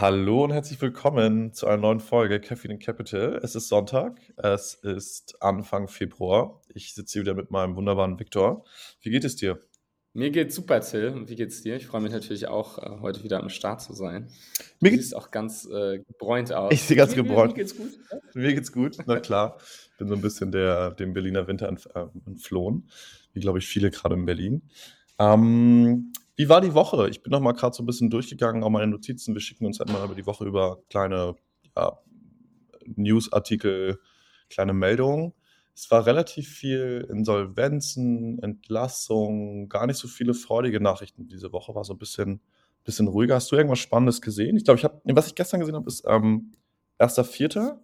Hallo und herzlich willkommen zu einer neuen Folge Caffeine Capital. Es ist Sonntag, es ist Anfang Februar. Ich sitze hier wieder mit meinem wunderbaren Viktor. Wie geht es dir? Mir geht's super, Till. Und wie geht's dir? Ich freue mich natürlich auch, äh, heute wieder am Start zu sein. Mir Du siehst auch ganz äh, gebräunt aus. ich sehe ganz Mir, mir, mir gebräunt. geht's gut. Ja? Mir geht's gut, na klar. Bin so ein bisschen der, dem Berliner Winter äh, entflohen, wie glaube ich viele gerade in Berlin. Ähm, wie war die Woche? Ich bin noch mal gerade so ein bisschen durchgegangen, auch meine Notizen. Wir schicken uns halt mal über die Woche über kleine ja, Newsartikel, kleine Meldungen. Es war relativ viel Insolvenzen, Entlassungen, gar nicht so viele freudige Nachrichten diese Woche. War so ein bisschen, bisschen ruhiger. Hast du irgendwas Spannendes gesehen? Ich glaube, ich habe, was ich gestern gesehen habe, ist ähm, 1.4.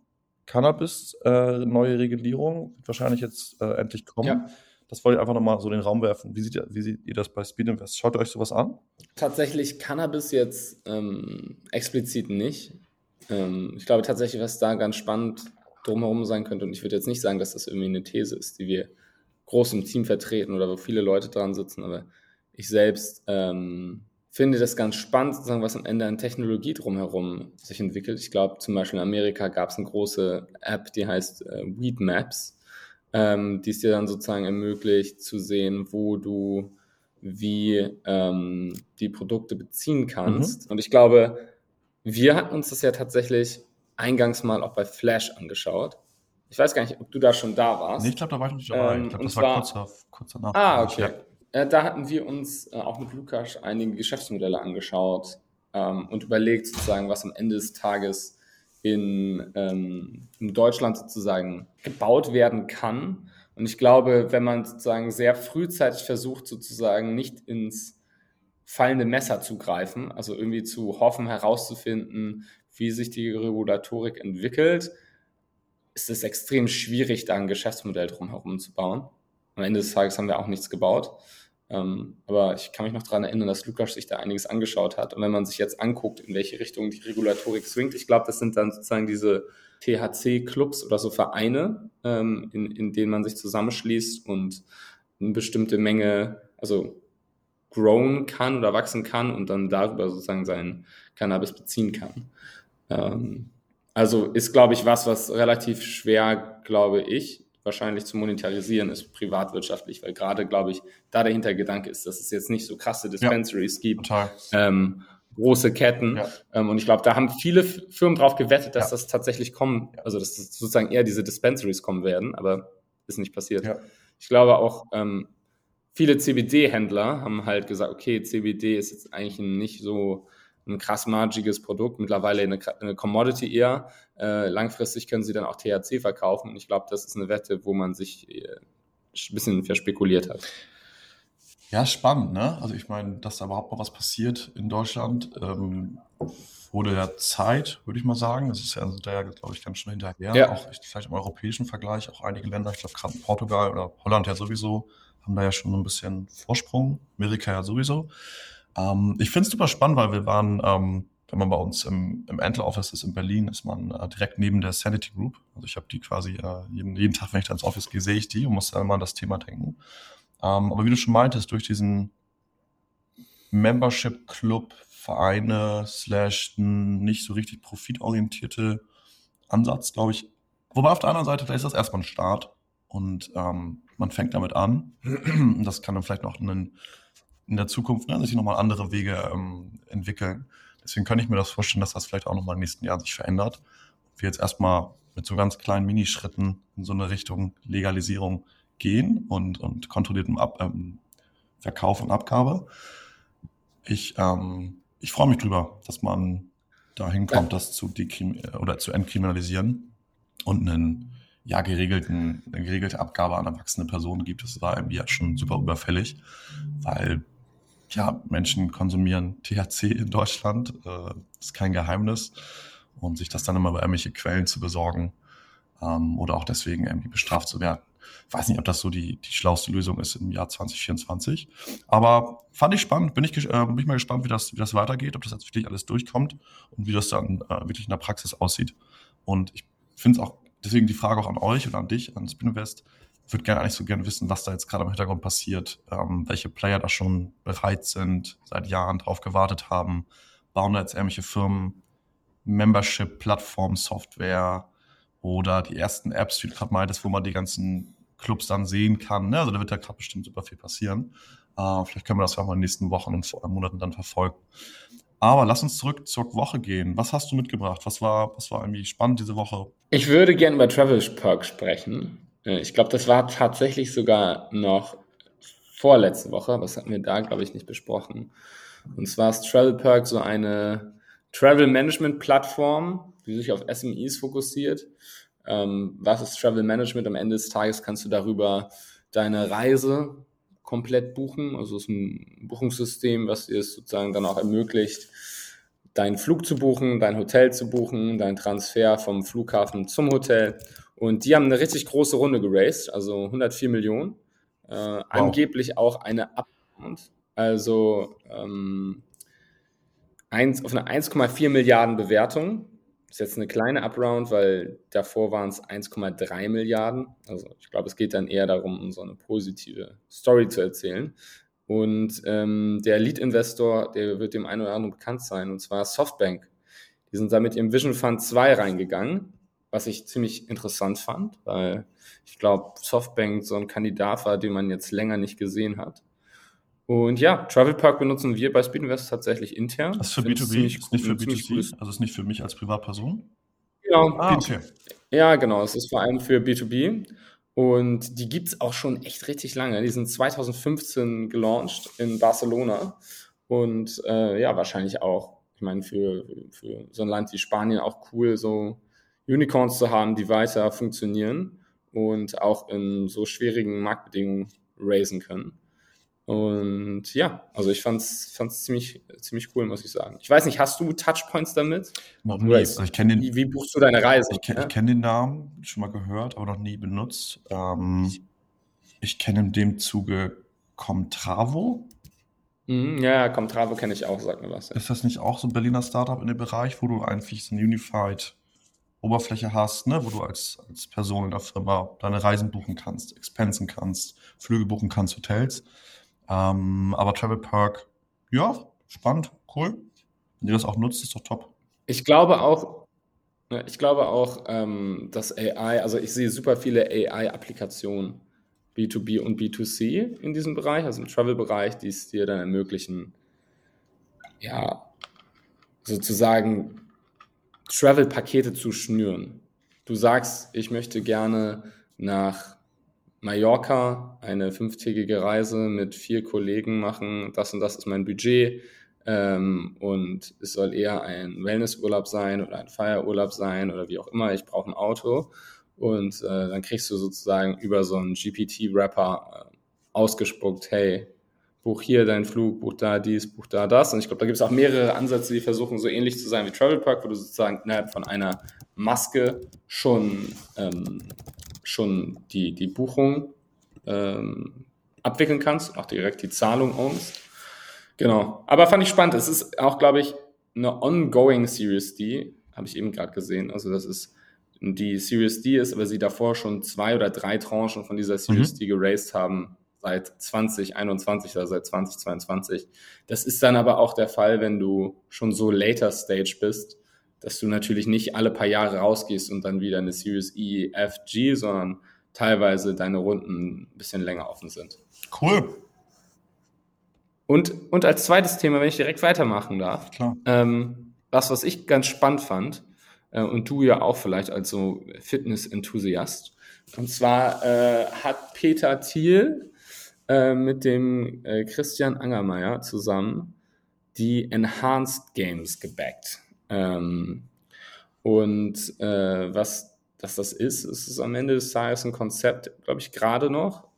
Cannabis, äh, neue Regulierung, wird wahrscheinlich jetzt äh, endlich kommen. Ja, Das wollte ich einfach nochmal so in den Raum werfen. Wie seht, ihr, wie seht ihr das bei Speed Invest? Schaut ihr euch sowas an? tatsächlich Cannabis jetzt ähm, explizit nicht. Ähm, ich glaube tatsächlich, was da ganz spannend drumherum sein könnte, und ich würde jetzt nicht sagen, dass das irgendwie eine These ist, die wir groß im Team vertreten oder wo viele Leute dran sitzen, aber ich selbst ähm, finde das ganz spannend, sozusagen, was am Ende an Technologie drumherum sich entwickelt. Ich glaube, zum Beispiel in Amerika gab es eine große App, die heißt äh, Weed Maps, ähm, die es dir dann sozusagen ermöglicht zu sehen, wo du wie ähm, die Produkte beziehen Mhm. kannst. Und ich glaube, wir hatten uns das ja tatsächlich eingangs mal auch bei Flash angeschaut. Ich weiß gar nicht, ob du da schon da warst. Nee, ich glaube, da war ich nicht dabei. Ähm, ich glaube, das war zwar- kurzer, kurzer nach. Ah, okay. Ja. Äh, da hatten wir uns äh, auch mit Lukas einige Geschäftsmodelle angeschaut ähm, und überlegt sozusagen, was am Ende des Tages in, ähm, in Deutschland sozusagen gebaut werden kann. Und ich glaube, wenn man sozusagen sehr frühzeitig versucht, sozusagen nicht ins fallende Messer zu greifen, also irgendwie zu hoffen, herauszufinden, wie sich die Regulatorik entwickelt, ist es extrem schwierig, da ein Geschäftsmodell drumherum zu bauen. Am Ende des Tages haben wir auch nichts gebaut. Ähm, aber ich kann mich noch daran erinnern, dass Lukas sich da einiges angeschaut hat. Und wenn man sich jetzt anguckt, in welche Richtung die Regulatorik swingt, ich glaube, das sind dann sozusagen diese THC-Clubs oder so Vereine, ähm, in, in denen man sich zusammenschließt und eine bestimmte Menge, also grown kann oder wachsen kann und dann darüber sozusagen sein Cannabis beziehen kann. Ähm, also ist, glaube ich, was, was relativ schwer, glaube ich, wahrscheinlich zu monetarisieren ist, privatwirtschaftlich, weil gerade, glaube ich, da der Hintergedanke ist, dass es jetzt nicht so krasse Dispensaries gibt, Total. ähm, große Ketten. Ja. Ähm, und ich glaube, da haben viele Firmen drauf gewettet, dass Ja. das tatsächlich kommen, Ja. also dass das sozusagen eher diese Dispensaries kommen werden, aber ist nicht passiert. Ja. Ich glaube auch, ähm, viele CBD-Händler haben halt gesagt, okay, CBD ist jetzt eigentlich ein nicht so ein krass margiges Produkt, mittlerweile eine, eine Commodity eher. Äh, langfristig können sie dann auch THC verkaufen und ich glaube, das ist eine Wette, wo man sich äh, ein bisschen verspekuliert hat. Ja, spannend, ne? Also ich meine, dass da überhaupt mal was passiert in Deutschland, ähm, wurde ja Zeit, würde ich mal sagen. Das ist ja, also da ja, glaube ich, ganz schön hinterher. Ja. Auch vielleicht im europäischen Vergleich, auch einige Länder, ich glaube gerade Portugal oder Holland ja sowieso, haben da ja schon ein bisschen Vorsprung. Amerika ja sowieso. Ähm, ich finde es super spannend, weil wir waren, ähm, wenn man bei uns im, im Antler Office ist in Berlin, ist man äh, direkt neben der Sanity Group. Also ich habe die quasi äh, jeden, jeden Tag, wenn ich da ins Office gehe, sehe ich die und muss da immer an das Thema denken. Ähm, aber wie du schon meintest, durch diesen Membership Club, Vereine, slash nicht so richtig profitorientierte Ansatz, glaube ich. Wobei auf der anderen Seite, vielleicht ist das erstmal ein Start und ähm, man fängt damit an. Das kann dann vielleicht noch in, in der Zukunft ne, sich nochmal andere Wege ähm, entwickeln. Deswegen kann ich mir das vorstellen, dass das vielleicht auch nochmal den nächsten Jahren sich verändert. Wir jetzt erstmal mit so ganz kleinen Minischritten in so eine Richtung Legalisierung gehen und, und kontrolliertem Ab, ähm, Verkauf und Abgabe. Ich, ähm, ich freue mich drüber, dass man dahin kommt, das zu dekrim oder zu entkriminalisieren und einen ja geregelten, eine geregelte Abgabe an erwachsene Personen gibt. Das war irgendwie ja schon super überfällig, weil ja Menschen konsumieren THC in Deutschland, äh, ist kein Geheimnis und sich das dann immer über irgendwelche Quellen zu besorgen ähm, oder auch deswegen irgendwie bestraft zu werden. Weiß nicht, ob das so die, die schlauste Lösung ist im Jahr 2024. Aber fand ich spannend. Bin ich, äh, bin ich mal gespannt, wie das, wie das weitergeht, ob das jetzt wirklich alles durchkommt und wie das dann äh, wirklich in der Praxis aussieht. Und ich finde es auch, deswegen die Frage auch an euch und an dich, an Spinvest. Würde gerne eigentlich so gerne wissen, was da jetzt gerade im Hintergrund passiert, ähm, welche Player da schon bereit sind, seit Jahren drauf gewartet haben, bauen da jetzt irgendwelche Firmen Membership-Plattform-Software oder die ersten Apps, wie du gerade meintest, wo man die ganzen Clubs dann sehen kann. Ne? Also da wird ja gerade bestimmt super viel passieren. Äh, vielleicht können wir das ja auch mal in den nächsten Wochen und Monaten dann verfolgen. Aber lass uns zurück zur Woche gehen. Was hast du mitgebracht? Was war, was war irgendwie spannend diese Woche? Ich würde gerne über Travel Perk sprechen. Äh, ich glaube, das war tatsächlich sogar noch vorletzte Woche, aber das hatten wir da, glaube ich, nicht besprochen. Und zwar ist Travel Perk so eine Travel Management Plattform, die sich auf SMEs fokussiert. Ähm, was ist Travel Management? Am Ende des Tages kannst du darüber deine Reise komplett buchen. Also es ist ein Buchungssystem, was dir sozusagen dann auch ermöglicht, deinen Flug zu buchen, dein Hotel zu buchen, deinen Transfer vom Flughafen zum Hotel. Und die haben eine richtig große Runde geraced, also 104 Millionen. Äh, wow. Angeblich auch eine Upround. Also ähm, eins, auf eine 1,4 Milliarden Bewertung ist jetzt eine kleine Upround, weil davor waren es 1,3 Milliarden. Also ich glaube, es geht dann eher darum, so eine positive Story zu erzählen. Und ähm, der Lead-Investor, der wird dem einen oder anderen bekannt sein, und zwar Softbank. Die sind da mit ihrem Vision Fund 2 reingegangen, was ich ziemlich interessant fand, weil ich glaube, Softbank so ein Kandidat war, den man jetzt länger nicht gesehen hat. Und ja, Travel Park benutzen wir bei Speedinvest tatsächlich intern. Das ist für B2B, ist nicht für B2C, also ist nicht für mich als Privatperson? Genau. Ah, okay. Ja, genau, es ist vor allem für B2B. Und die gibt es auch schon echt richtig lange. Die sind 2015 gelauncht in Barcelona. Und äh, ja, wahrscheinlich auch, ich meine, für, für so ein Land wie Spanien auch cool, so Unicorns zu haben, die weiter funktionieren und auch in so schwierigen Marktbedingungen raisen können. Und ja, also ich fand's, fand's ziemlich, ziemlich cool, muss ich sagen. Ich weiß nicht, hast du Touchpoints damit? Noch nie. Also ich den, wie, wie, buchst du deine Reise? Ich, ja? ich kenne den Namen, schon mal gehört, aber noch nie benutzt. Ähm, ich kenne in dem Zuge Comtravo. Mhm, ja, Comtravo kenne ich auch, sag mir was. Ja. Ist das nicht auch so ein Berliner Startup in dem Bereich, wo du einfach so eine Unified Oberfläche hast, ne, wo du als, als Person in der Firma deine Reisen buchen kannst, Expensen kannst, Flüge buchen kannst, Hotels? Ähm, aber Travel Park, ja, spannend, cool. Wenn ihr das auch nutzt, ist doch top. Ich glaube auch, ich glaube auch, ähm, dass AI, also ich sehe super viele AI-Applikationen, B2B und B2C in diesem Bereich, also im Travel-Bereich, die es dir dann ermöglichen, ja, sozusagen Travel-Pakete zu schnüren. Du sagst, ich möchte gerne nach Mallorca eine fünftägige Reise mit vier Kollegen machen. Das und das ist mein Budget. Ähm, und es soll eher ein Wellnessurlaub sein oder ein Feierurlaub sein oder wie auch immer. Ich brauche ein Auto. Und äh, dann kriegst du sozusagen über so einen GPT-Rapper äh, ausgespuckt, hey, buch hier deinen Flug, buch da dies, buch da das. Und ich glaube, da gibt es auch mehrere Ansätze, die versuchen, so ähnlich zu sein wie Travel Park, wo du sozusagen innerhalb von einer Maske schon ähm, schon die, die Buchung ähm, abwickeln kannst und auch direkt die Zahlung ownst. Genau. Aber fand ich spannend. Es ist auch, glaube ich, eine ongoing Series D, habe ich eben gerade gesehen. Also, das ist die Series D ist, aber sie davor schon zwei oder drei Tranchen von dieser Series mhm. D geraced haben seit 2021 oder seit 2022. Das ist dann aber auch der Fall, wenn du schon so later Stage bist, dass du natürlich nicht alle paar Jahre rausgehst und dann wieder eine Series E, F, G, sondern teilweise deine Runden ein bisschen länger offen sind. Cool. Und, und als zweites Thema, wenn ich direkt weitermachen darf, Klar. Ähm, was, was ich ganz spannend fand, äh, und du ja auch vielleicht als so Fitness-Enthusiast, und zwar äh, hat Peter Thiel äh, mit dem äh, Christian Angermeier zusammen die Enhanced Games gebackt. Ähm, und äh, was, was das ist, ist es am Ende des Tages ein Konzept, glaube ich, gerade noch.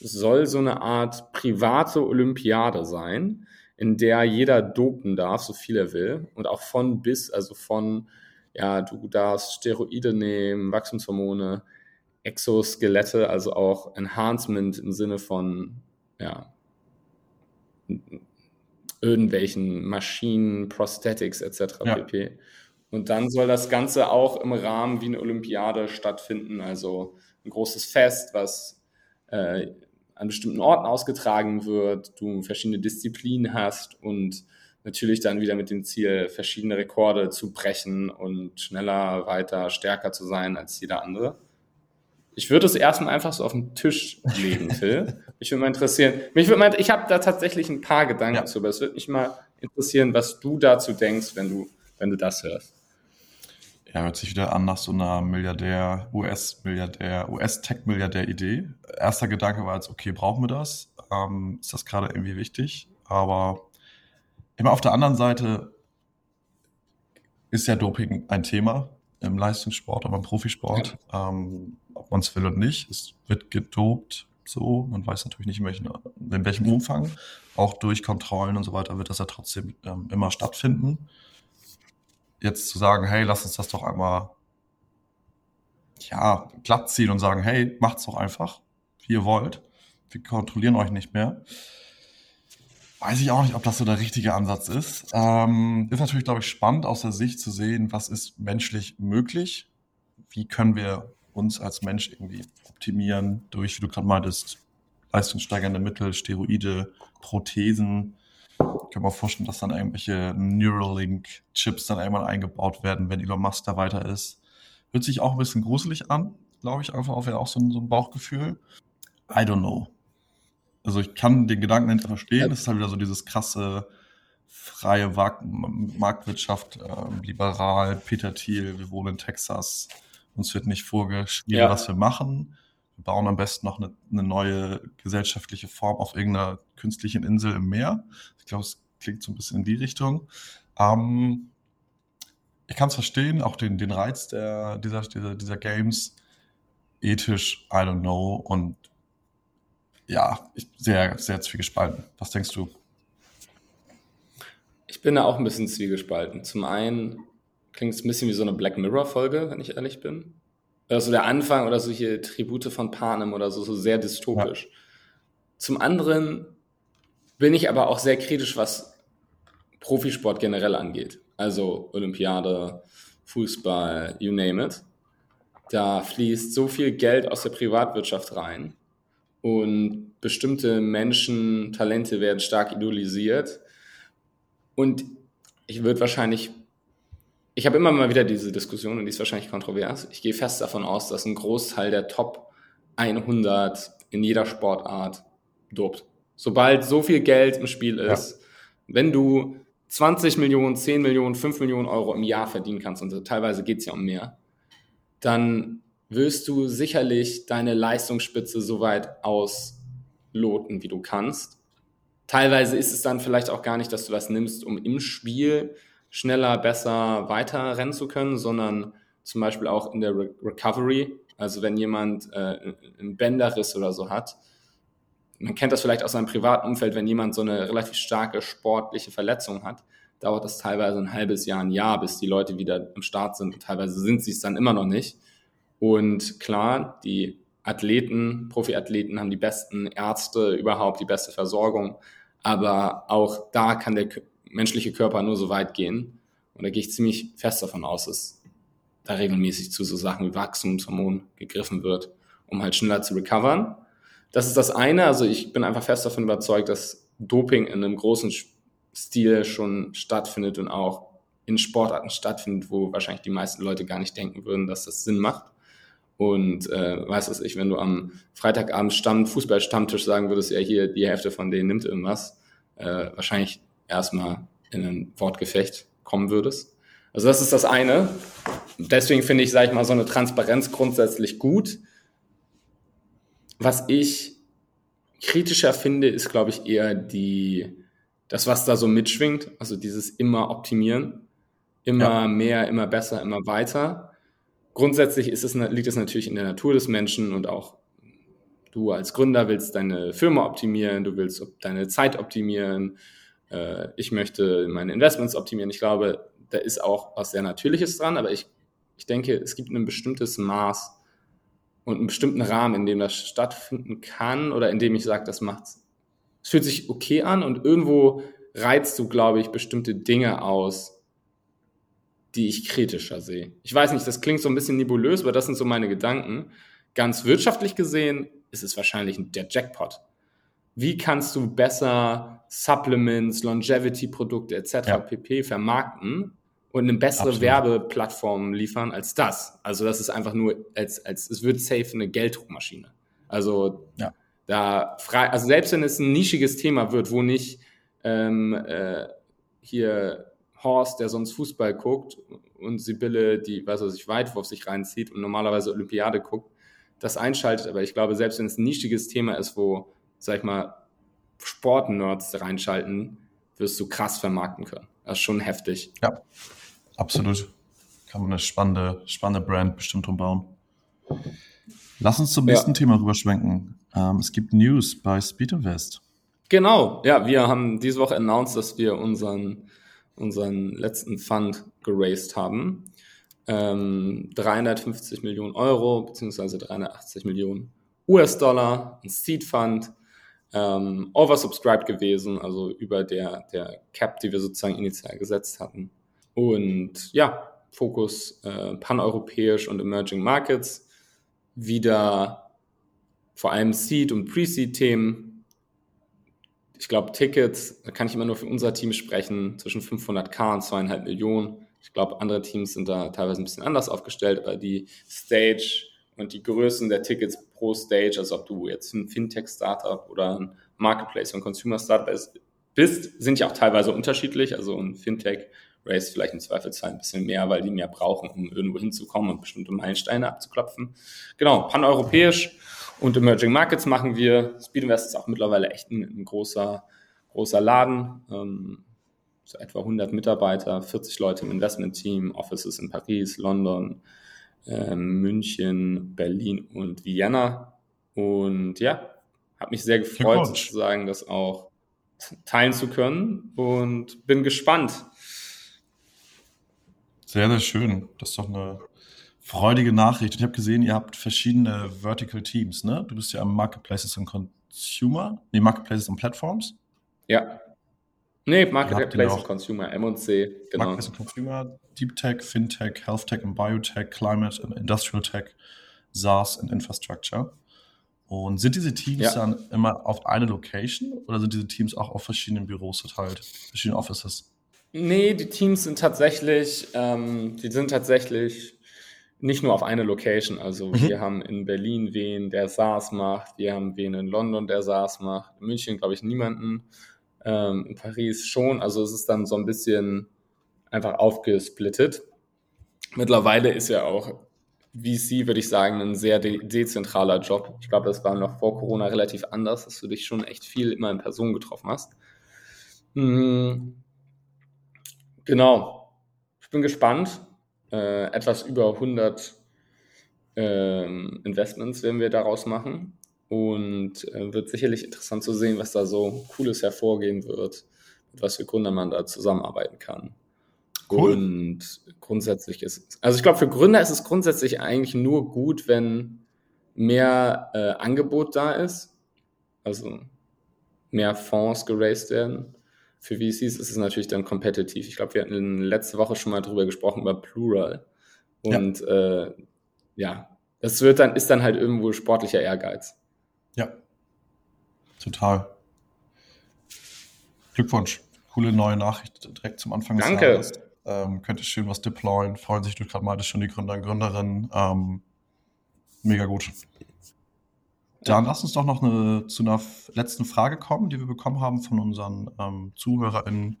Es soll so eine Art private Olympiade sein, in der jeder dopen darf, so viel er will. Und auch von bis, also von, ja, du darfst Steroide nehmen, Wachstumshormone, Exoskelette, also auch Enhancement im Sinne von, ja, irgendwelchen Maschinen, Prosthetics etc. Ja. pp. Und dann soll das Ganze auch im Rahmen wie eine Olympiade stattfinden, also ein großes Fest, was äh, an bestimmten Orten ausgetragen wird, du verschiedene Disziplinen hast und Natürlich dann wieder mit dem Ziel, verschiedene Rekorde zu brechen und schneller, weiter, stärker zu sein als jeder andere. Ich würde es erstmal einfach so auf den Tisch legen, Phil. Mich würde mal interessieren. Mich würde mal, ich habe da tatsächlich ein paar Gedanken ja. zu, aber es würde mich mal interessieren, was du dazu denkst, wenn du, wenn du das hörst. Ja, hört sich wieder an nach so einer Milliardär, US-Milliardär, US-Tech-Milliardär-Idee. Erster Gedanke war jetzt, okay, brauchen wir das? Ähm, ist das gerade irgendwie wichtig? Aber immer auf der anderen Seite ist ja Doping ein Thema im Leistungssport, aber im Profisport. Ja. Ähm, ob man es will oder nicht. Es wird gedopt, so. Man weiß natürlich nicht, in welchem, in welchem Umfang. Auch durch Kontrollen und so weiter wird das ja trotzdem ähm, immer stattfinden. Jetzt zu sagen, hey, lass uns das doch einmal ja, glatt ziehen und sagen, hey, macht's doch einfach, wie ihr wollt. Wir kontrollieren euch nicht mehr. Weiß ich auch nicht, ob das so der richtige Ansatz ist. Ähm, ist natürlich, glaube ich, spannend aus der Sicht zu sehen, was ist menschlich möglich. Wie können wir uns als Mensch irgendwie optimieren durch, wie du gerade meintest, leistungssteigernde Mittel, Steroide, Prothesen. Ich kann mir vorstellen, dass dann irgendwelche Neuralink-Chips dann einmal eingebaut werden, wenn Elon Musk da weiter ist. Hört sich auch ein bisschen gruselig an, glaube ich, einfach auch, auch so so ein Bauchgefühl. I don't know. Also ich kann den Gedanken nicht verstehen. Das ist halt wieder so dieses krasse freie Marktwirtschaft, äh, liberal, Peter Thiel, wir wohnen in Texas, uns wird nicht vorgeschrieben, ja. was wir machen. Wir bauen am besten noch eine, eine, neue gesellschaftliche Form auf irgendeiner künstlichen Insel im Meer. Ich glaube, es klingt so ein bisschen in die Richtung. Ähm, ich kann es verstehen, auch den, den Reiz der, dieser, dieser, dieser Games. Ethisch, I don't know. Und ja, ich, sehr, sehr zwiegespalten. Was denkst du? Ich bin da auch ein bisschen zwiegespalten. Zum einen klingt es ein bisschen wie so eine Black Mirror-Folge, wenn ich ehrlich bin. Also der Anfang oder solche Tribute von Panem oder so, so sehr dystopisch. Ja. Zum anderen bin ich aber auch sehr kritisch, was Profisport generell angeht. Also Olympiade, Fußball, you name it. Da fließt so viel Geld aus der Privatwirtschaft rein und bestimmte Menschen, Talente werden stark idolisiert. Und ich würde wahrscheinlich ich habe immer mal wieder diese Diskussion und die ist wahrscheinlich kontrovers. Ich gehe fest davon aus, dass ein Großteil der Top 100 in jeder Sportart dopt. Sobald so viel Geld im Spiel ist, ja. wenn du 20 Millionen, 10 Millionen, 5 Millionen Euro im Jahr verdienen kannst, und teilweise geht es ja um mehr, dann wirst du sicherlich deine Leistungsspitze so weit ausloten, wie du kannst. Teilweise ist es dann vielleicht auch gar nicht, dass du das nimmst, um im Spiel schneller, besser weiter rennen zu können, sondern zum Beispiel auch in der Re Recovery. Also wenn jemand äh, einen Bänderriss oder so hat, man kennt das vielleicht aus seinem privaten Umfeld, wenn jemand so eine relativ starke sportliche Verletzung hat, dauert das teilweise ein halbes Jahr, ein Jahr, bis die Leute wieder am Start sind. Und teilweise sind sie es dann immer noch nicht. Und klar, die Athleten, Profiathleten haben die besten Ärzte überhaupt, die beste Versorgung. Aber auch da kann der menschliche Körper nur so weit gehen. Und da gehe ich ziemlich fest davon aus, dass da regelmäßig zu so Sachen wie Wachstumshormon gegriffen wird, um halt schneller zu recovern. Das ist das eine. Also ich bin einfach fest davon überzeugt, dass Doping in einem großen Stil schon stattfindet und auch in Sportarten stattfindet, wo wahrscheinlich die meisten Leute gar nicht denken würden, dass das Sinn macht. Und äh, weißt du, ich, wenn du am Freitagabend Stamm, Fußballstammtisch sagen würdest, ja hier, die Hälfte von denen nimmt irgendwas, äh, wahrscheinlich erstmal in ein Wortgefecht kommen würdest. Also das ist das eine. Deswegen finde ich, sage ich mal, so eine Transparenz grundsätzlich gut. Was ich kritischer finde, ist, glaube ich, eher die, das, was da so mitschwingt, also dieses immer optimieren, immer ja. mehr, immer besser, immer weiter. Grundsätzlich ist es, liegt es natürlich in der Natur des Menschen und auch du als Gründer willst deine Firma optimieren, du willst deine Zeit optimieren, äh, ich möchte meine Investments optimieren. Ich glaube, da ist auch was sehr Natürliches dran, aber ich, ich denke, es gibt ein bestimmtes Maß und einen bestimmten Rahmen, in dem das stattfinden kann oder in dem ich sage, das macht's. Es fühlt sich okay an und irgendwo reizt du, glaube ich, bestimmte Dinge aus, die ich kritischer sehe. Ich weiß nicht, das klingt so ein bisschen nebulös, aber das sind so meine Gedanken. Ganz wirtschaftlich gesehen ist es wahrscheinlich der Jackpot. wie kannst du besser Supplements, Longevity-Produkte etc. Ja. pp. vermarkten und eine bessere Absolut. Werbeplattform liefern als das. Also das ist einfach nur, als, als es wird safe eine Gelddruckmaschine. Also ja. da frei, also selbst wenn es ein nischiges Thema wird, wo nicht ähm, äh, hier Horst, der sonst Fußball guckt und Sibylle, die, weiß was ich, Weitwurf sich reinzieht und normalerweise Olympiade guckt, das einschaltet. Aber ich glaube, selbst wenn es ein nischiges Thema ist, wo, sag ich mal, Sportnerds reinschalten, wirst du krass vermarkten können. Das ist schon heftig. Ja, absolut. Kann man eine spannende, spannende Brand bestimmt umbauen. Lass uns zum nächsten ja. Thema rüberschwenken. Ähm, es gibt News bei Speed Invest. Genau, ja, wir haben diese Woche announced, dass wir unseren, unseren letzten Fund geraced haben. Ähm, 350 Millionen Euro beziehungsweise 380 Millionen US-Dollar, ein Seed Fund, ähm, oversubscribed gewesen, also über der, der Cap, die wir sozusagen initial gesetzt hatten. Und ja, Fokus äh, paneuropäisch und Emerging Markets, wieder vor allem Seed- und Pre-Seed-Themen. Ich glaube, Tickets, da kann ich immer nur für unser Team sprechen, zwischen 500k und 2,5 Millionen. Ich glaube, andere Teams sind da teilweise ein bisschen anders aufgestellt, aber die Stage und die Größen der Tickets pro Stage, also ob du jetzt ein Fintech-Startup oder ein Marketplace und Consumer-Startup bist, sind ja auch teilweise unterschiedlich. Also ein Fintech Race vielleicht im Zweifelsfall ein bisschen mehr, weil die mehr brauchen, um irgendwo hinzukommen und bestimmte Meilensteine abzuklopfen. Genau, paneuropäisch und Emerging Markets machen wir. Speedinvest ist auch mittlerweile echt ein, ein großer, großer Laden. Ähm, so etwa 100 Mitarbeiter, 40 Leute im Investment-Team, Offices in Paris, London, äh, München, Berlin und Vienna. Und ja, habe mich sehr gefreut, sozusagen das auch teilen zu können und bin gespannt, sehr, sehr schön. Das ist doch eine freudige Nachricht. Ich habe gesehen, ihr habt verschiedene Vertical Teams, ne? Du bist ja am Marketplaces und Consumer, nee, Marketplaces und Platforms. Ja. Nee, Marketplaces und Consumer, M&C, genau. Marketplaces und Consumer, Deep Tech, Fintech, Health Tech und Biotech, Climate and Industrial Tech, SaaS und Infrastructure. Und sind diese Teams ja. dann immer auf eine Location oder sind diese Teams auch auf verschiedenen Büros verteilt, verschiedenen Offices? Nee, die Teams sind tatsächlich, ähm, die sind tatsächlich nicht nur auf eine Location. Also mhm. wir haben in Berlin wen, der SaaS macht, wir haben wen in London, der SaaS macht, in München glaube ich niemanden, ähm, in Paris schon. Also es ist dann so ein bisschen einfach aufgesplittet. Mittlerweile ist ja auch VC, würde ich sagen, ein sehr de dezentraler Job. Ich glaube, das war noch vor Corona relativ anders, dass du dich schon echt viel immer in Person getroffen hast. Mhm. Genau. Ich bin gespannt. Äh, etwas über 100 äh, Investments werden wir daraus machen. Und äh, wird sicherlich interessant zu sehen, was da so Cooles hervorgehen wird, mit was für Gründern man da zusammenarbeiten kann. Cool. Und grundsätzlich ist, also ich glaube, für Gründer ist es grundsätzlich eigentlich nur gut, wenn mehr äh, Angebot da ist, also mehr Fonds geraced werden für VCs ist es natürlich dann kompetitiv. Ich glaube, wir hatten letzte Woche schon mal drüber gesprochen, über Plural. Und ja, äh, ja das wird dann, ist dann halt irgendwo sportlicher Ehrgeiz. Ja, total. Glückwunsch. Coole neue Nachricht direkt zum Anfang des Danke. Jahres. Ähm, könnte schön was deployen. Freuen sich, du gerade meintest schon die Gründer und Gründerinnen. Ähm, mega gut. Dann lass uns doch noch eine, zu einer letzten Frage kommen, die wir bekommen haben von unseren ähm, ZuhörerInnen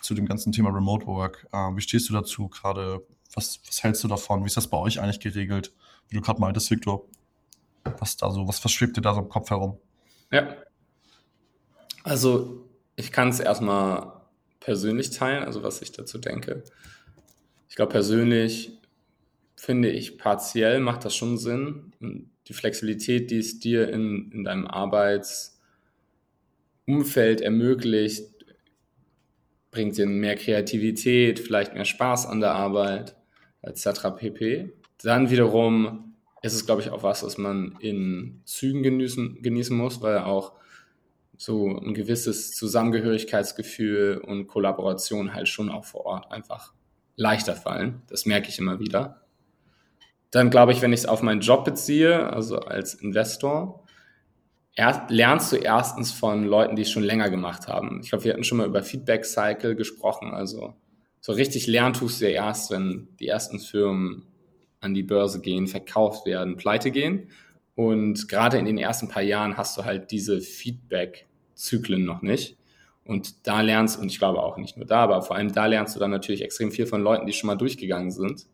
zu dem ganzen Thema Remote Work. Ähm, wie stehst du dazu gerade? Was, was hältst du davon? Wie ist das bei euch eigentlich geregelt? Wie du gerade meintest, Victor, was da so, was, was schwebt dir da so im Kopf herum? Ja. Also, ich kann es erstmal persönlich teilen, also was ich dazu denke. Ich glaube, persönlich finde ich, partiell macht das schon Sinn die Flexibilität, die es dir in, in deinem Arbeitsumfeld ermöglicht, bringt dir mehr Kreativität, vielleicht mehr Spaß an der Arbeit, etc. pp. Dann wiederum ist es, glaube ich, auch was, was man in Zügen genießen, genießen muss, weil auch so ein gewisses Zusammengehörigkeitsgefühl und Kollaboration halt schon auch vor Ort einfach leichter fallen. Das merke ich immer wieder. Dann glaube ich, wenn ich es auf meinen Job beziehe, also als Investor, er, lernst du erstens von Leuten, die es schon länger gemacht haben. Ich glaube, wir hatten schon mal über Feedback Cycle gesprochen. Also so richtig lernen tust du ja erst, wenn die ersten Firmen an die Börse gehen, verkauft werden, pleite gehen. Und gerade in den ersten paar Jahren hast du halt diese Feedback-Zyklen noch nicht. Und da lernst, und ich glaube auch nicht nur da, aber vor allem da lernst du dann natürlich extrem viel von Leuten, die schon mal durchgegangen sind.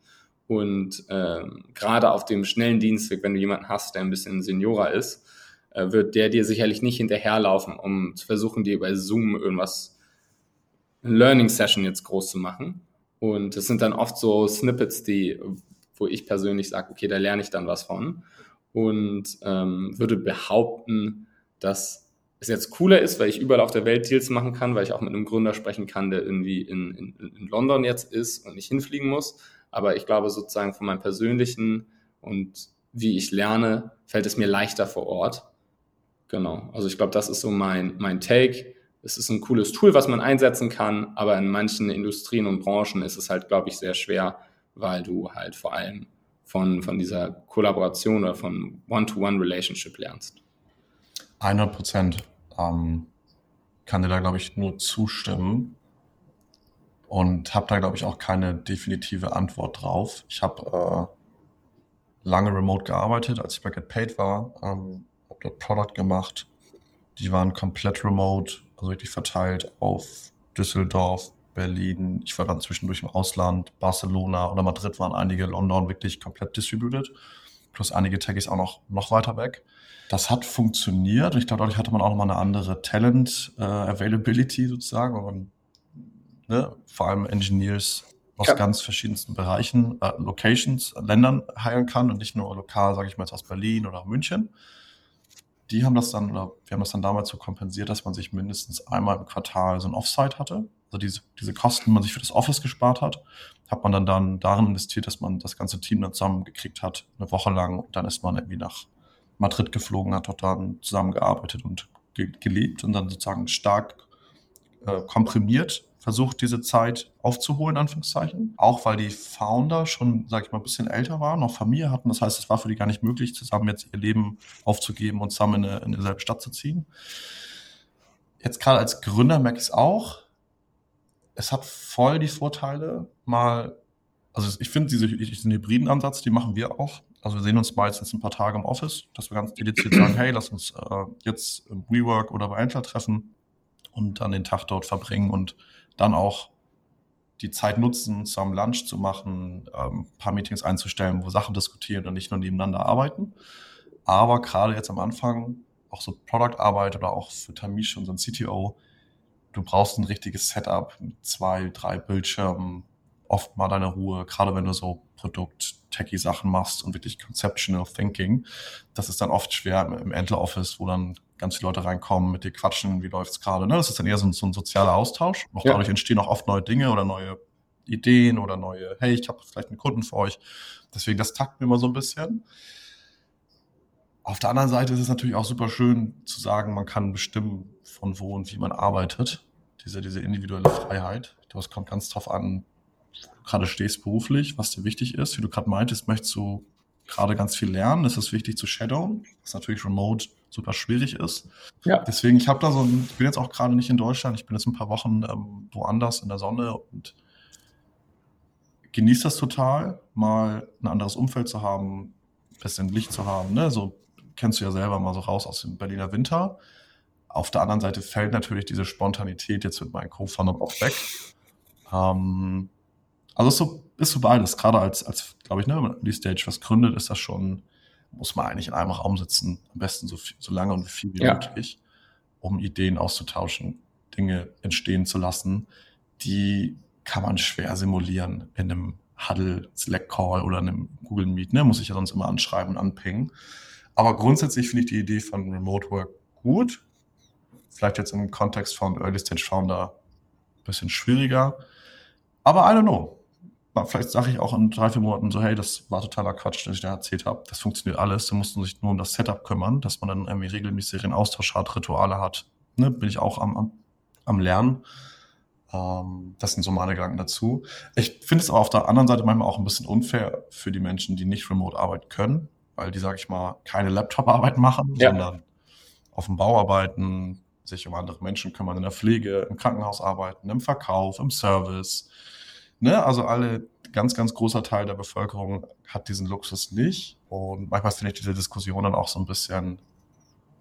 Und ähm, gerade auf dem schnellen Dienstweg, wenn du jemanden hast, der ein bisschen Seniorer ist, äh, wird der dir sicherlich nicht hinterherlaufen, um zu versuchen, dir bei Zoom irgendwas, eine Learning Session jetzt groß zu machen. Und das sind dann oft so Snippets, die, wo ich persönlich sage, okay, da lerne ich dann was von. Und ähm, würde behaupten, dass es jetzt cooler ist, weil ich überall auf der Welt Deals machen kann, weil ich auch mit einem Gründer sprechen kann, der irgendwie in, in, in London jetzt ist und nicht hinfliegen muss. Aber ich glaube sozusagen von meinem persönlichen und wie ich lerne, fällt es mir leichter vor Ort. Genau. Also ich glaube, das ist so mein, mein Take. Es ist ein cooles Tool, was man einsetzen kann, aber in manchen Industrien und Branchen ist es halt, glaube ich, sehr schwer, weil du halt vor allem von, von dieser Kollaboration oder von One-to-One-Relationship lernst. 100 Prozent. Ähm, kann dir da, glaube ich, nur zustimmen und habe da, glaube ich, auch keine definitive Antwort drauf. Ich habe äh, lange remote gearbeitet, als ich bei Get Paid war, ähm, habe dort Product gemacht. Die waren komplett remote, also richtig verteilt auf Düsseldorf, Berlin. Ich war dann zwischendurch im Ausland, Barcelona oder Madrid waren einige, London wirklich komplett distributed, plus einige Techies auch noch, noch weiter weg. Das hat funktioniert. Ich glaube, dadurch hatte man auch nochmal eine andere Talent äh, sozusagen. Und, ne, vor allem Engineers aus ja. ganz verschiedensten Bereichen, äh, Locations, Ländern heilen kann und nicht nur lokal, sage ich mal jetzt aus Berlin oder München. Die haben das dann, oder wir haben das dann damals so kompensiert, dass man sich mindestens einmal im Quartal so ein Offsite hatte. Also diese, diese Kosten, die man sich für das Office gespart hat, hat man dann, dann darin investiert, dass man das ganze Team dann zusammengekriegt hat, eine Woche lang. Und dann ist man irgendwie nach Madrid geflogen, hat dort dann zusammengearbeitet und ge gelebt und dann sozusagen stark äh, komprimiert versucht, diese Zeit aufzuholen, in Anführungszeichen. Auch weil die Founder schon, sag ich mal, ein bisschen älter waren, noch Familie hatten. Das heißt, es war für die gar nicht möglich, zusammen jetzt ihr Leben aufzugeben und zusammen in, eine, in dieselbe Stadt zu ziehen. Jetzt gerade als Gründer merke ich es auch. Es hat voll die Vorteile, mal, also ich finde diese, diesen hybriden Ansatz, die machen wir auch. Also wir sehen uns meistens ein paar Tage im Office, dass wir ganz dediziert sagen, hey, lass uns äh, jetzt im WeWork oder bei Entler treffen und dann den Tag dort verbringen und dann auch die Zeit nutzen, zusammen Lunch zu machen, ähm, paar Meetings einzustellen, wo Sachen diskutieren und nicht nur nebeneinander arbeiten. Aber gerade jetzt am Anfang, auch so Product-Arbeit oder auch für Tamish, unseren CTO, du brauchst ein richtiges Setup mit zwei, drei Bildschirmen, oft mal deine Ruhe, gerade wenn du so Produkt-Techie-Sachen machst und wirklich Conceptual Thinking. Das ist dann oft schwer im Entler-Office, wo dann ganz viele Leute reinkommen, mit dir quatschen, wie läuft's gerade. Ne? Das ist dann eher so ein, so ein sozialer Austausch. Auch ja. dadurch entstehen auch oft neue Dinge oder neue Ideen oder neue, hey, ich habe vielleicht einen Kunden für euch. Deswegen, das takt mir immer so ein bisschen. Auf der anderen Seite ist es natürlich auch super schön zu sagen, man kann bestimmen, von wo und wie man arbeitet. Diese, diese individuelle Freiheit. Das kommt ganz drauf an, gerade stehst beruflich, was dir wichtig ist. Wie du gerade meintest, möchtest du gerade ganz viel lernen. Es ist wichtig zu shadowen, was natürlich remote super schwierig ist. Ja. Deswegen, ich habe da so ein, ich bin jetzt auch gerade nicht in Deutschland, ich bin jetzt ein paar Wochen ähm, woanders in der Sonne und genieße das total, mal ein anderes Umfeld zu haben, ein bisschen Licht zu haben. Ne? So kennst du ja selber mal so raus aus dem Berliner Winter. Auf der anderen Seite fällt natürlich diese Spontanität jetzt mit meinen Co-Foundern auch weg. Ähm, also ist so, ist so beides. Gerade als, als glaube ich, ne, wenn man die Stage was gründet, ist das schon, muss man eigentlich in einem Raum sitzen. Am besten so, viel, so lange und viel wie ja. möglich, um Ideen auszutauschen, Dinge entstehen zu lassen. Die kann man schwer simulieren in einem Huddle, Slack Call oder in einem Google Meet. Ne? Muss ich ja sonst immer anschreiben und anpingen. Aber grundsätzlich finde ich die Idee von Remote Work gut. Vielleicht jetzt im Kontext von Early Stage Founder ein bisschen schwieriger. Aber I don't know vielleicht sage ich auch in drei, vier Monaten so, hey, das war totaler Quatsch, den ich da erzählt habe. Das funktioniert alles. Da mussten sich nur um das Setup kümmern, dass man dann irgendwie regelmäßig den Austausch hat, Rituale hat. Ne, bin ich auch am, am, am Lernen. Ähm, das sind so meine Gedanken dazu. Ich finde es aber auf der anderen Seite manchmal auch ein bisschen unfair für die Menschen, die nicht remote arbeiten können, weil die, sage ich mal, keine Laptop-Arbeit machen, ja. sondern auf dem Bau arbeiten, sich um andere Menschen kümmern, in der Pflege, im Krankenhaus arbeiten, im Verkauf, im Service. Ne? Also alle, ganz, ganz großer Teil der Bevölkerung hat diesen Luxus nicht. Und manchmal finde ich diese Diskussion dann auch so ein bisschen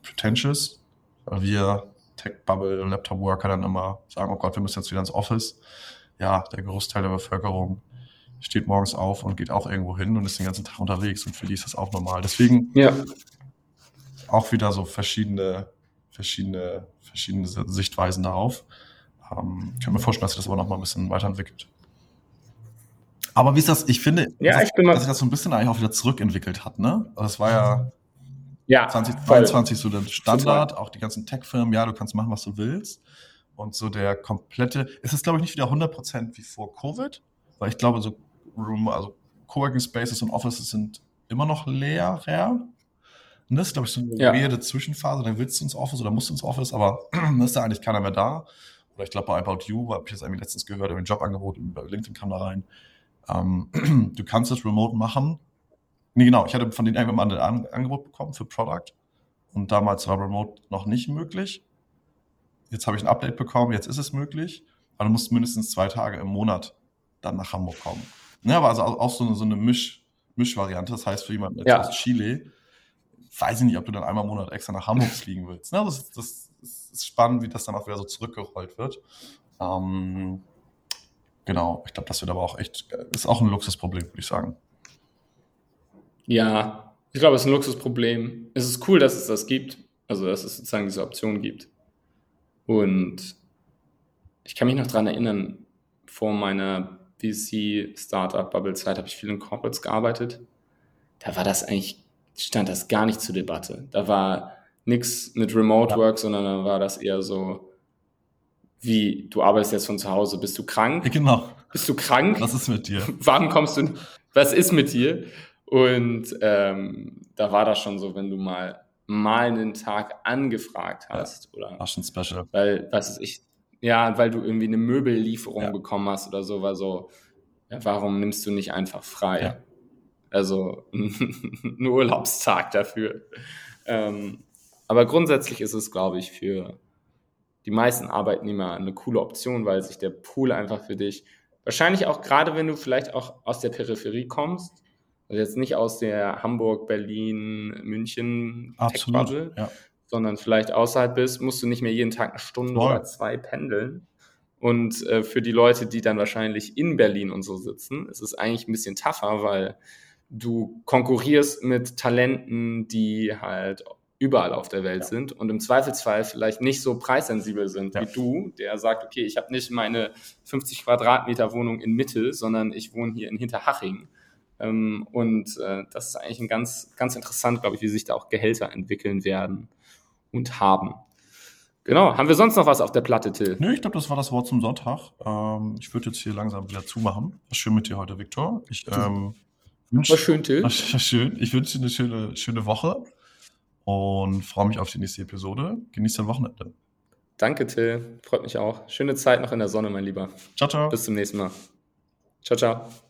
pretentious, weil wir Tech-Bubble, Laptop-Worker dann immer sagen, oh Gott, wir müssen jetzt wieder ins Office. Ja, der Großteil der Bevölkerung steht morgens auf und geht auch irgendwo hin und ist den ganzen Tag unterwegs und für die ist das auch normal. Deswegen ja. auch wieder so verschiedene, verschiedene, verschiedene Sichtweisen darauf. Ähm, ich kann mir vorstellen, dass sich das aber noch mal ein bisschen weiterentwickelt. Aber wie ist das? Ich finde, ja, ich bin dass sich das so ein bisschen eigentlich auch wieder zurückentwickelt hat, ne? Also es war ja, ja 2022 so der Standard, auch die ganzen Tech-Firmen, ja, du kannst machen, was du willst. Und so der komplette, ist es glaube ich nicht wieder 100% wie vor Covid, weil ich glaube, so also Coworking Spaces und Offices sind immer noch leerer. Und das ist, glaube ich, so eine ja. weirde Zwischenphase. Dann willst du ins Office oder musst du ins Office, aber dann ist da eigentlich keiner mehr da. Oder ich glaube, bei About You, habe ich jetzt irgendwie letztens gehört, ein Jobangebot, bei LinkedIn kam da rein. Ähm, du kannst es remote machen. Nee, genau, ich hatte von denen irgendwann mal ein Angebot bekommen für Product. Und damals war Remote noch nicht möglich. Jetzt habe ich ein Update bekommen, jetzt ist es möglich. Aber du musst mindestens zwei Tage im Monat dann nach Hamburg kommen. Ja, aber also auch so eine, so eine Misch, Mischvariante. Das heißt, für jemanden ja. aus Chile, weiß ich nicht, ob du dann einmal im Monat extra nach Hamburg fliegen willst. Ja, das, das, das, ist spannend, wie das dann auch wieder so zurückgerollt wird. Ähm, genau, ich glaube, das wird aber auch echt, ist auch ein Luxusproblem, würde ich sagen. Ja, ich glaube, es ist ein Luxusproblem. Es ist cool, dass es das gibt. Also, dass es sozusagen diese Option gibt. Und ich kann mich noch daran erinnern, vor meiner VC-Startup-Bubble-Zeit habe ich viel in Corporates gearbeitet. Da war das eigentlich, stand das gar nicht zur Debatte. Da war nichts mit Remote Work, sondern da war das eher so, wie, du arbeitest jetzt von zu Hause, bist du krank? Genau. Bist du krank? Was ist mit dir? Warum kommst du, was ist mit dir? Und ähm, da war das schon so, wenn du mal mal einen Tag angefragt hast ja, oder war schon special. Weil was ist ich ja, weil du irgendwie eine Möbellieferung ja. bekommen hast oder so, war so, ja, warum nimmst du nicht einfach frei? Ja. Also ein Urlaubstag dafür. Ähm, aber grundsätzlich ist es, glaube ich, für die meisten Arbeitnehmer eine coole Option, weil sich der Pool einfach für dich, wahrscheinlich auch gerade wenn du vielleicht auch aus der Peripherie kommst, also jetzt nicht aus der Hamburg, Berlin, München Absolut, ja sondern vielleicht außerhalb bist, musst du nicht mehr jeden Tag eine Stunde Voll. oder zwei pendeln. Und äh, für die Leute, die dann wahrscheinlich in Berlin und so sitzen, ist es eigentlich ein bisschen tougher, weil du konkurrierst mit Talenten, die halt überall auf der Welt ja. sind und im Zweifelsfall vielleicht nicht so preissensibel sind ja. wie du, der sagt, okay, ich habe nicht meine 50 Quadratmeter Wohnung in Mitte, sondern ich wohne hier in Hinterhaching. Ähm, und äh, das ist eigentlich ein ganz, ganz interessant, glaube ich, wie sich da auch Gehälter entwickeln werden und haben. Genau. Haben wir sonst noch was auf der Platte, Till? Nö, ich glaube, das war das Wort zum Sonntag. Ähm, ich würde jetzt hier langsam wieder zumachen. Was schön mit dir heute, Viktor. Ich ähm, wünsch, war schön, Till. War schön. Ich wünsche dir eine schöne, schöne Woche und freue mich auf die nächste Episode. Genieß dein Wochenende. Danke, Till. Freut mich auch. Schöne Zeit noch in der Sonne, mein Lieber. Ciao, ciao. Bis zum nächsten Mal. Ciao, ciao.